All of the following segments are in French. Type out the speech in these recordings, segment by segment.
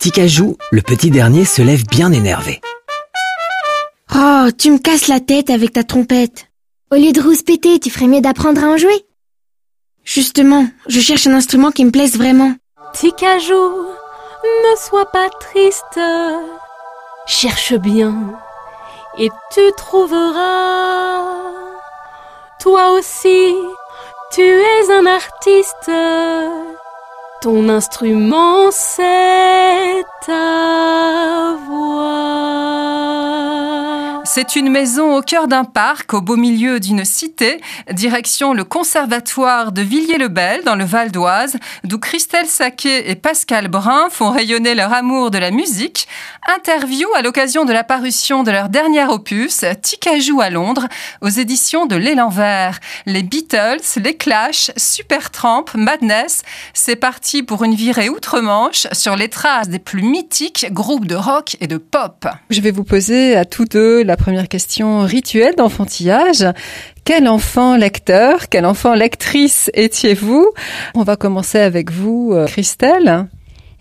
Ticajou, le petit dernier, se lève bien énervé. Oh, tu me casses la tête avec ta trompette. Au lieu de rouspéter, tu ferais mieux d'apprendre à en jouer. Justement, je cherche un instrument qui me plaise vraiment. Ticajou, ne sois pas triste. Cherche bien et tu trouveras. Toi aussi, tu es un artiste. Ton instrument, c'est ta. C'est une maison au cœur d'un parc, au beau milieu d'une cité, direction le conservatoire de Villiers-le-Bel, dans le Val d'Oise, d'où Christelle Saquet et Pascal Brun font rayonner leur amour de la musique. Interview à l'occasion de la parution de leur dernier opus, Ticajou à Londres, aux éditions de L'Élan Vert. Les Beatles, les Clash, Supertramp, Madness, c'est parti pour une virée outre-Manche sur les traces des plus mythiques groupes de rock et de pop. Je vais vous poser à tous deux la première question rituelle d'enfantillage. Quel enfant lecteur, quel enfant lectrice étiez-vous? On va commencer avec vous, euh, Christelle.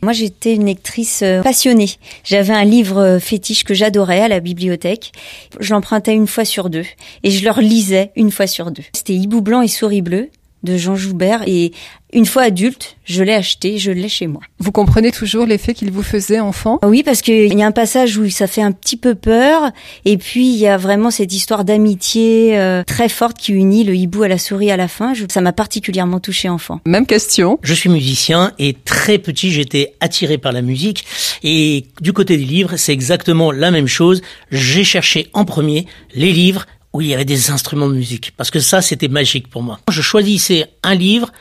Moi, j'étais une lectrice euh, passionnée. J'avais un livre euh, fétiche que j'adorais à la bibliothèque. Je l'empruntais une fois sur deux et je le relisais une fois sur deux. C'était Hibou blanc et souris bleue de Jean Joubert et une fois adulte, je l'ai acheté, je l'ai chez moi. Vous comprenez toujours l'effet qu'il vous faisait enfant? Oui, parce qu'il y a un passage où ça fait un petit peu peur, et puis il y a vraiment cette histoire d'amitié euh, très forte qui unit le hibou à la souris à la fin. ça m'a particulièrement touché enfant. Même question. Je suis musicien et très petit, j'étais attiré par la musique. Et du côté des livres, c'est exactement la même chose. J'ai cherché en premier les livres où il y avait des instruments de musique. Parce que ça, c'était magique pour moi. Je choisissais un livre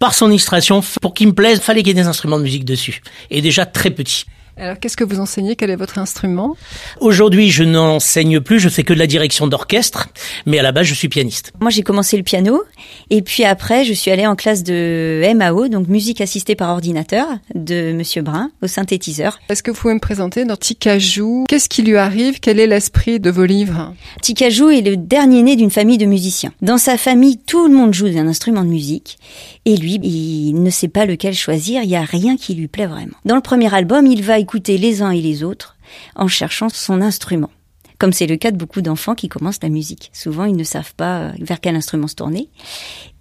par son illustration, pour qu'il me plaise, fallait qu'il y ait des instruments de musique dessus. Et déjà très petit. Alors, qu'est-ce que vous enseignez? Quel est votre instrument? Aujourd'hui, je n'enseigne plus, je fais que de la direction d'orchestre, mais à la base, je suis pianiste. Moi, j'ai commencé le piano, et puis après, je suis allée en classe de MAO, donc musique assistée par ordinateur, de Monsieur Brun, au synthétiseur. Est-ce que vous pouvez me présenter dans Ticajou Qu'est-ce qui lui arrive? Quel est l'esprit de vos livres? Ticajou est le dernier né d'une famille de musiciens. Dans sa famille, tout le monde joue d'un instrument de musique, et lui, il ne sait pas lequel choisir, il n'y a rien qui lui plaît vraiment. Dans le premier album, il va écouter les uns et les autres en cherchant son instrument. Comme c'est le cas de beaucoup d'enfants qui commencent la musique. Souvent, ils ne savent pas euh, vers quel instrument se tourner.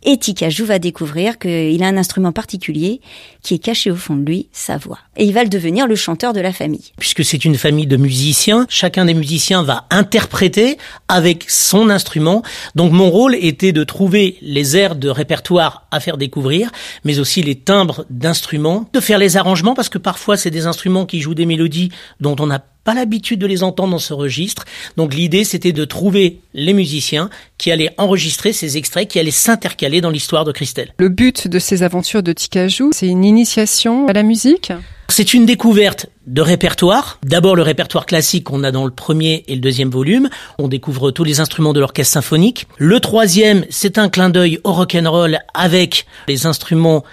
Et Tikajou va découvrir qu'il a un instrument particulier qui est caché au fond de lui, sa voix. Et il va le devenir le chanteur de la famille. Puisque c'est une famille de musiciens, chacun des musiciens va interpréter avec son instrument. Donc mon rôle était de trouver les airs de répertoire à faire découvrir, mais aussi les timbres d'instruments, de faire les arrangements, parce que parfois c'est des instruments qui jouent des mélodies dont on n'a pas l'habitude de les entendre dans ce registre. Donc l'idée, c'était de trouver les musiciens qui allaient enregistrer ces extraits, qui allaient s'intercaler dans l'histoire de Christelle. Le but de ces aventures de Ticajou, c'est une initiation à la musique? C'est une découverte de répertoire. D'abord le répertoire classique qu'on a dans le premier et le deuxième volume. On découvre tous les instruments de l'orchestre symphonique. Le troisième, c'est un clin d'œil au rock'n'roll avec les instruments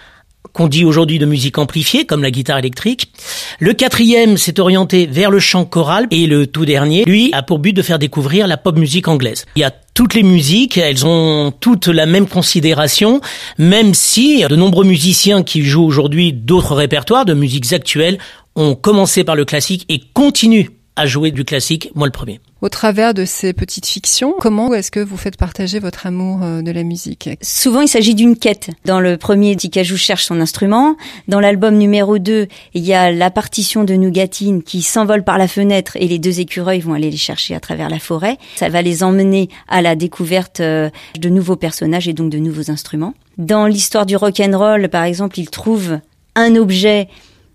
qu'on dit aujourd'hui de musique amplifiée, comme la guitare électrique. Le quatrième s'est orienté vers le chant choral et le tout dernier, lui, a pour but de faire découvrir la pop musique anglaise. Il y a toutes les musiques, elles ont toutes la même considération, même si de nombreux musiciens qui jouent aujourd'hui d'autres répertoires de musiques actuelles ont commencé par le classique et continuent à jouer du classique, moi le premier. Au travers de ces petites fictions, comment est-ce que vous faites partager votre amour euh, de la musique? Souvent, il s'agit d'une quête. Dans le premier, Tikajou cherche son instrument. Dans l'album numéro 2, il y a la partition de Nougatine qui s'envole par la fenêtre et les deux écureuils vont aller les chercher à travers la forêt. Ça va les emmener à la découverte euh, de nouveaux personnages et donc de nouveaux instruments. Dans l'histoire du rock and roll, par exemple, il trouve un objet.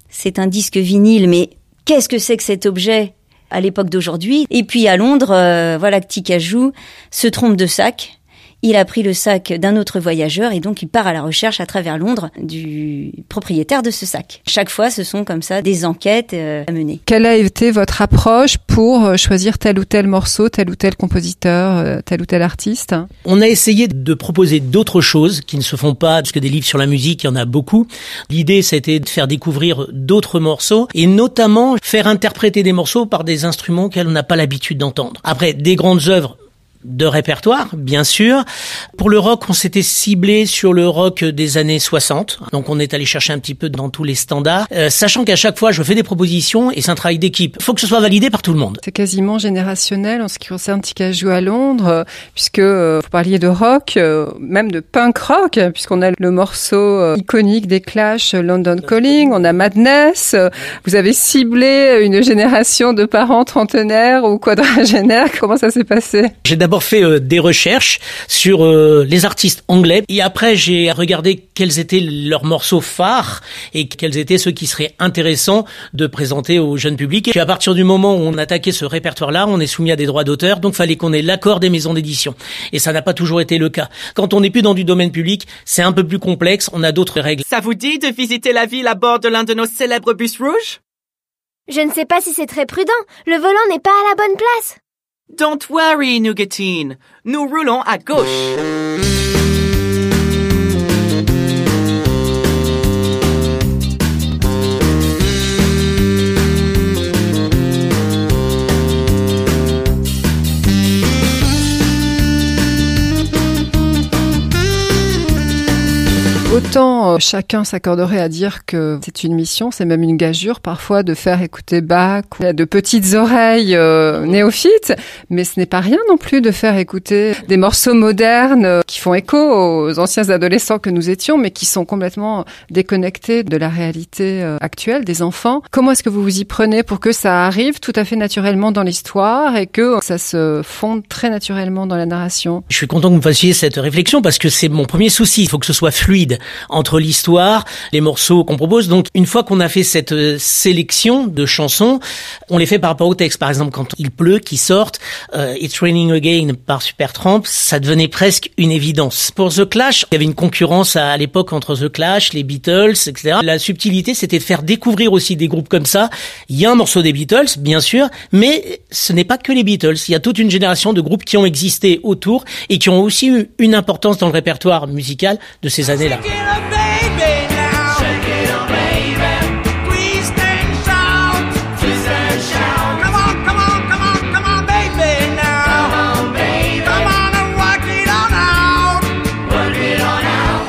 C'est un disque vinyle, mais qu'est-ce que c'est que cet objet? À l'époque d'aujourd'hui. Et puis à Londres, euh, voilà que Tikajou se trompe de sac il a pris le sac d'un autre voyageur et donc il part à la recherche à travers Londres du propriétaire de ce sac. Chaque fois, ce sont comme ça des enquêtes euh, à mener. Quelle a été votre approche pour euh, choisir tel ou tel morceau, tel ou tel compositeur, euh, tel ou tel artiste? On a essayé de proposer d'autres choses qui ne se font pas, parce que des livres sur la musique, il y en a beaucoup. L'idée, c'était de faire découvrir d'autres morceaux et notamment faire interpréter des morceaux par des instruments qu'elle n'a pas l'habitude d'entendre. Après, des grandes œuvres de répertoire, bien sûr. Pour le rock, on s'était ciblé sur le rock des années 60. Donc on est allé chercher un petit peu dans tous les standards, euh, sachant qu'à chaque fois, je fais des propositions et c'est un travail d'équipe. Il faut que ce soit validé par tout le monde. C'est quasiment générationnel en ce qui concerne Ticajou à Londres, euh, puisque euh, vous parliez de rock, même de punk rock, puisqu'on a le morceau iconique des Clash, London Calling, on a Madness. Vous avez ciblé une génération de parents trentenaires ou quadragénaires. Comment ça s'est passé? J'ai d'abord fait euh, des recherches sur euh, les artistes anglais et après j'ai regardé quels étaient leurs morceaux phares et quels étaient ceux qui seraient intéressants de présenter au jeune public. Et puis à partir du moment où on attaquait ce répertoire-là, on est soumis à des droits d'auteur, donc fallait qu'on ait l'accord des maisons d'édition. Et ça n'a pas toujours été le cas. Quand on n'est plus dans du domaine public, c'est un peu plus complexe, on a d'autres règles. Ça vous dit de visiter la ville à bord de l'un de nos célèbres bus rouges? Je ne sais pas si c'est très prudent. Le volant n'est pas à la bonne place. Don't worry, Nougatine. Nous roulons à gauche. Autant euh, chacun s'accorderait à dire que c'est une mission, c'est même une gageure parfois de faire écouter Bach ou de petites oreilles euh, néophytes, mais ce n'est pas rien non plus de faire écouter des morceaux modernes euh, qui font écho aux anciens adolescents que nous étions, mais qui sont complètement déconnectés de la réalité actuelle des enfants. Comment est-ce que vous vous y prenez pour que ça arrive tout à fait naturellement dans l'histoire et que ça se fonde très naturellement dans la narration? Je suis content que vous fassiez cette réflexion parce que c'est mon premier souci. Il faut que ce soit fluide entre l'histoire, les morceaux qu'on propose. Donc une fois qu'on a fait cette euh, sélection de chansons, on les fait par rapport au texte. Par exemple, quand il pleut, qui sortent euh, It's Raining Again par Supertramp, ça devenait presque une évidence. Pour The Clash, il y avait une concurrence à, l'époque entre The Clash, les Beatles, etc. La subtilité, c'était de faire découvrir aussi des groupes comme ça. Il y a un morceau des Beatles, bien sûr, mais ce n'est pas que les Beatles. Il y a toute une génération de groupes qui ont existé autour et qui ont aussi eu une importance dans le répertoire musical de ces années-là.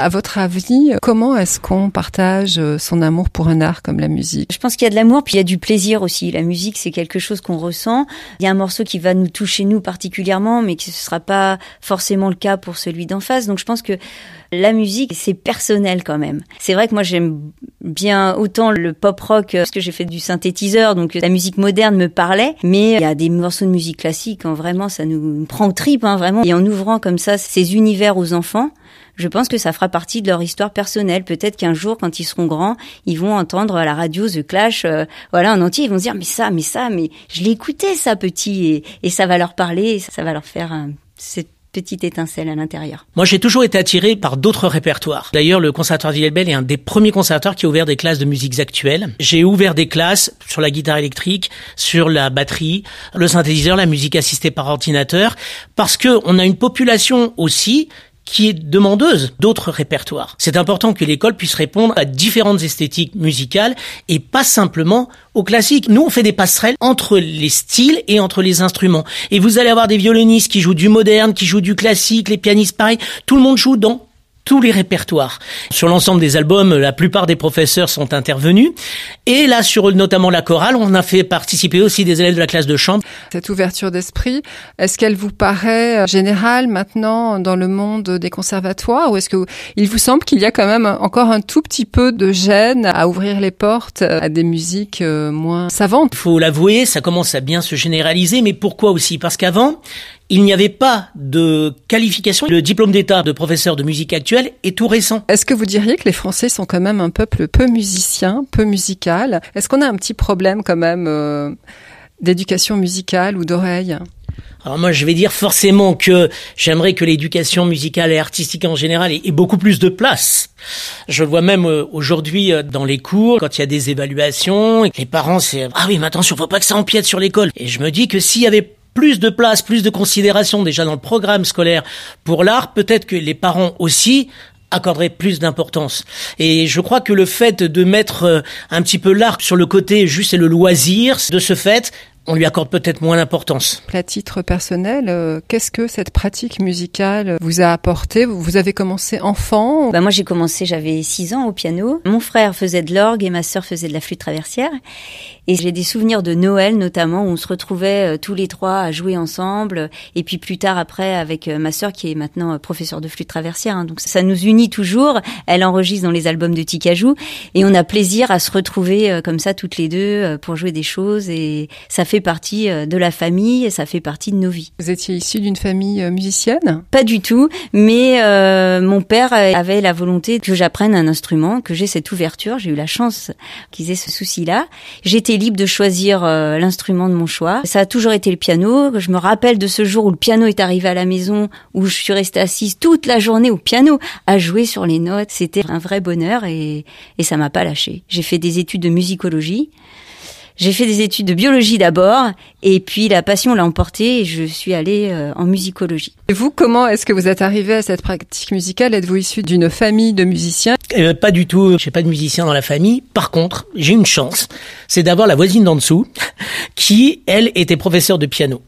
À votre avis, comment est-ce qu'on partage son amour pour un art comme la musique? Je pense qu'il y a de l'amour, puis il y a du plaisir aussi. La musique, c'est quelque chose qu'on ressent. Il y a un morceau qui va nous toucher nous particulièrement, mais qui ne sera pas forcément le cas pour celui d'en face. Donc je pense que la musique, c'est personnel quand même. C'est vrai que moi j'aime bien autant le pop rock parce que j'ai fait du synthétiseur, donc la musique moderne me parlait. Mais il y a des morceaux de musique classique, hein, vraiment ça nous prend au trip, hein, vraiment. Et en ouvrant comme ça ces univers aux enfants, je pense que ça fera partie de leur histoire personnelle. Peut-être qu'un jour, quand ils seront grands, ils vont entendre à la radio The Clash, euh, voilà, en entier, ils vont se dire mais ça, mais ça, mais je l'ai ça petit et, ça va leur parler, ça, va leur faire un, petite étincelle à l'intérieur. Moi, j'ai toujours été attiré par d'autres répertoires. D'ailleurs, le conservatoire d'Illebel est un des premiers conservatoires qui a ouvert des classes de musiques actuelles. J'ai ouvert des classes sur la guitare électrique, sur la batterie, le synthétiseur, la musique assistée par ordinateur, parce que on a une population aussi qui est demandeuse d'autres répertoires. C'est important que l'école puisse répondre à différentes esthétiques musicales et pas simplement aux classiques. Nous, on fait des passerelles entre les styles et entre les instruments. Et vous allez avoir des violonistes qui jouent du moderne, qui jouent du classique, les pianistes pareil. Tout le monde joue dans tous les répertoires. Sur l'ensemble des albums, la plupart des professeurs sont intervenus. Et là, sur notamment la chorale, on a fait participer aussi des élèves de la classe de chant. Cette ouverture d'esprit, est-ce qu'elle vous paraît euh, générale maintenant dans le monde des conservatoires ou est-ce que il vous semble qu'il y a quand même encore un tout petit peu de gêne à ouvrir les portes à des musiques euh, moins savantes? Il faut l'avouer, ça commence à bien se généraliser, mais pourquoi aussi? Parce qu'avant, il n'y avait pas de qualification. Le diplôme d'état de professeur de musique actuelle est tout récent. Est-ce que vous diriez que les Français sont quand même un peuple peu musicien, peu musical? Est-ce qu'on a un petit problème quand même euh, d'éducation musicale ou d'oreille? Alors moi, je vais dire forcément que j'aimerais que l'éducation musicale et artistique en général ait, beaucoup plus de place. Je le vois même euh, aujourd'hui euh, dans les cours, quand il y a des évaluations, les parents c'est ah oui, mais attention, faut pas que ça empiète sur l'école. Et je me dis que s'il y avait plus de place, plus de considération déjà dans le programme scolaire pour l'art, peut-être que les parents aussi accorderaient plus d'importance. Et je crois que le fait de mettre euh, un petit peu l'art sur le côté juste et le loisir, de ce fait, on lui accorde peut-être moins d'importance. À titre personnel, euh, qu'est-ce que cette pratique musicale vous a apporté? Vous avez commencé enfant bah Moi j'ai commencé, j'avais 6 ans au piano. Mon frère faisait de l'orgue et ma sœur faisait de la flûte traversière. Et j'ai des souvenirs de Noël notamment où on se retrouvait euh, tous les trois à jouer ensemble. Et puis plus tard après avec euh, ma sœur qui est maintenant professeure de flûte traversière. Hein. Donc ça nous unit toujours. Elle enregistre dans les albums de Tikajou et on a plaisir à se retrouver comme ça toutes les deux pour jouer des choses et ça fait partie euh, de la famille et ça fait partie de nos vies. Vous étiez issu d'une famille euh, musicienne? Pas du tout, mais euh, mon père avait la volonté que j'apprenne un instrument, que j'ai cette ouverture. J'ai eu la chance qu'ils aient ce souci-là. J'étais libre de choisir l'instrument de mon choix. Ça a toujours été le piano. Je me rappelle de ce jour où le piano est arrivé à la maison, où je suis restée assise toute la journée au piano à jouer sur les notes. C'était un vrai bonheur et, et ça m'a pas lâché. J'ai fait des études de musicologie. J'ai fait des études de biologie d'abord, et puis la passion l'a emporté et je suis allée euh, en musicologie. Et vous, comment est-ce que vous êtes arrivé à cette pratique musicale? Êtes-vous issu d'une famille de musiciens? Euh, Pas du tout, j'ai pas de musicien dans la famille. Par contre, j'ai une chance, c'est d'avoir la voisine d'en dessous, qui, elle, était professeure de piano.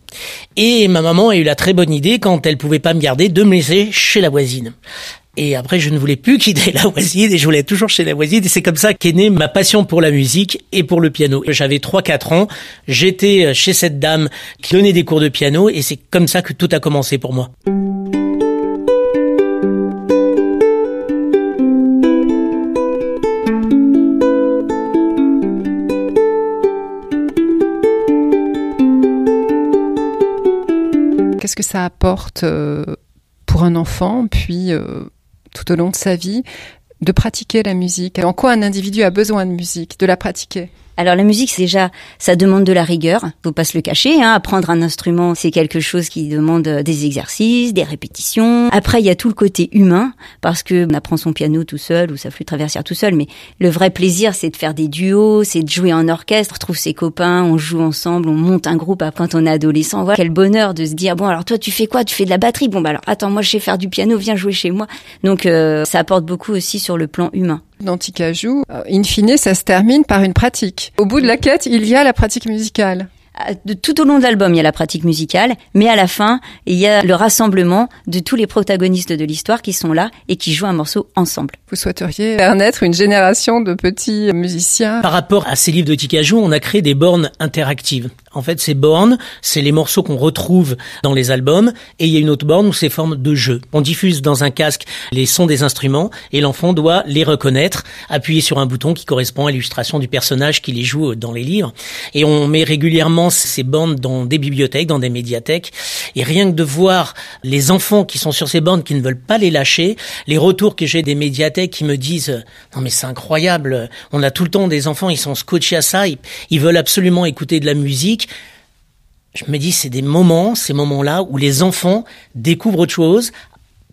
Et ma maman a eu la très bonne idée, quand elle pouvait pas me garder, de me laisser chez la voisine. Et après, je ne voulais plus quitter la voisine et je voulais toujours chez la voisine. Et c'est comme ça qu'est née ma passion pour la musique et pour le piano. J'avais 3-4 ans. J'étais chez cette dame qui donnait des cours de piano et c'est comme ça que tout a commencé pour moi. Qu'est-ce que ça apporte euh, pour un enfant, puis euh, tout au long de sa vie de pratiquer la musique. En quoi un individu a besoin de musique, de la pratiquer? Alors la musique, c'est déjà, ça demande de la rigueur. Faut pas se le cacher. Hein. Apprendre un instrument, c'est quelque chose qui demande des exercices, des répétitions. Après, il y a tout le côté humain, parce que on apprend son piano tout seul ou sa flûte traversière tout seul. Mais le vrai plaisir, c'est de faire des duos, c'est de jouer en orchestre, on retrouve ses copains, on joue ensemble, on monte un groupe. Quand on est adolescent, voilà quel bonheur de se dire bon alors toi tu fais quoi? Tu fais de la batterie? Bon bah alors attends moi je sais faire du piano, viens jouer chez moi. Donc euh, ça apporte beaucoup aussi sur le plan humain. Dans Tikajou, euh, in fine, ça se termine par une pratique. Au bout de la quête, il y a la pratique musicale. De, tout au long de l'album, il y a la pratique musicale, mais à la fin, il y a le rassemblement de tous les protagonistes de l'histoire qui sont là et qui jouent un morceau ensemble. Vous souhaiteriez faire naître une génération de petits musiciens? Par rapport à ces livres de Tikajou, on a créé des bornes interactives. En fait, ces bornes, c'est les morceaux qu'on retrouve dans les albums, et il y a une autre borne où c'est forme de jeu. On diffuse dans un casque les sons des instruments, et l'enfant doit les reconnaître, appuyer sur un bouton qui correspond à l'illustration du personnage qui les joue dans les livres. Et on met régulièrement ces bornes dans des bibliothèques, dans des médiathèques. Et rien que de voir les enfants qui sont sur ces bornes, qui ne veulent pas les lâcher, les retours que j'ai des médiathèques qui me disent non mais c'est incroyable, on a tout le temps des enfants, ils sont scotchés à ça, ils, veulent absolument écouter de la musique. Je me dis c'est des moments, ces moments-là où les enfants découvrent autre chose,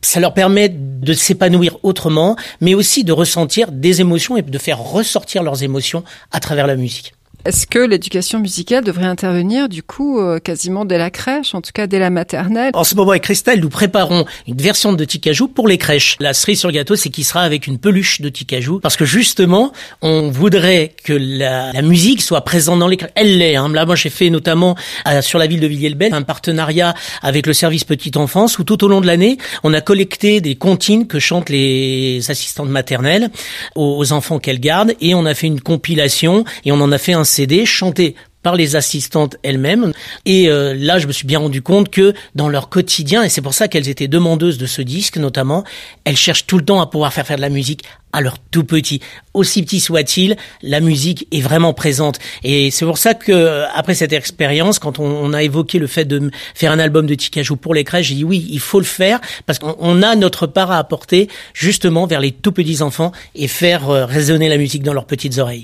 ça leur permet de s'épanouir autrement, mais aussi de ressentir des émotions et de faire ressortir leurs émotions à travers la musique. Est-ce que l'éducation musicale devrait intervenir du coup euh, quasiment dès la crèche, en tout cas dès la maternelle? En ce moment avec Christelle, nous préparons une version de Tikajou pour les crèches. La cerise sur le gâteau, c'est qu'il sera avec une peluche de Tikajou, parce que justement, on voudrait que la, la musique soit présente dans les crèches. Elle l'est. Hein. Là, moi, j'ai fait notamment euh, sur la ville de Villiers-le-Bel un partenariat avec le service petite enfance, où tout au long de l'année, on a collecté des comptines que chantent les assistantes maternelles aux enfants qu'elles gardent, et on a fait une compilation et on en a fait un CD chanté par les assistantes elles-mêmes. Et euh, là, je me suis bien rendu compte que dans leur quotidien, et c'est pour ça qu'elles étaient demandeuses de ce disque notamment, elles cherchent tout le temps à pouvoir faire faire de la musique à leur tout petit. Aussi petit soit-il, la musique est vraiment présente. Et c'est pour ça que euh, après cette expérience, quand on, a évoqué le fait de faire un album de Tikajou pour les crèches, j'ai dit oui, il faut le faire parce qu'on a notre part à apporter justement vers les tout petits enfants et faire euh, résonner la musique dans leurs petites oreilles.